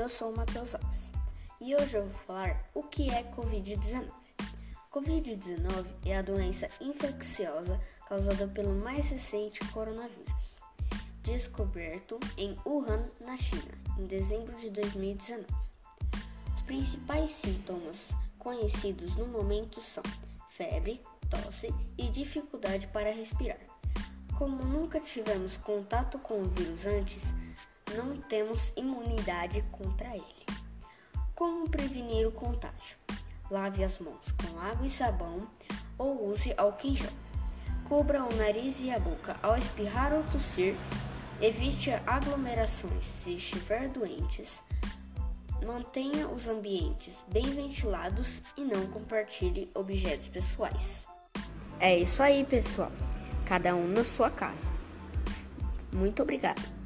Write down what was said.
eu sou o Matheus Alves e hoje eu vou falar o que é Covid-19. Covid-19 é a doença infecciosa causada pelo mais recente coronavírus, descoberto em Wuhan, na China, em dezembro de 2019. Os principais sintomas conhecidos no momento são febre, tosse e dificuldade para respirar. Como nunca tivemos contato com o vírus antes, não temos imunidade contra ele. Como prevenir o contágio? Lave as mãos com água e sabão ou use álcool em gel. Cubra o nariz e a boca ao espirrar ou tossir. Evite aglomerações se estiver doentes. Mantenha os ambientes bem ventilados e não compartilhe objetos pessoais. É isso aí, pessoal. Cada um na sua casa. Muito obrigado.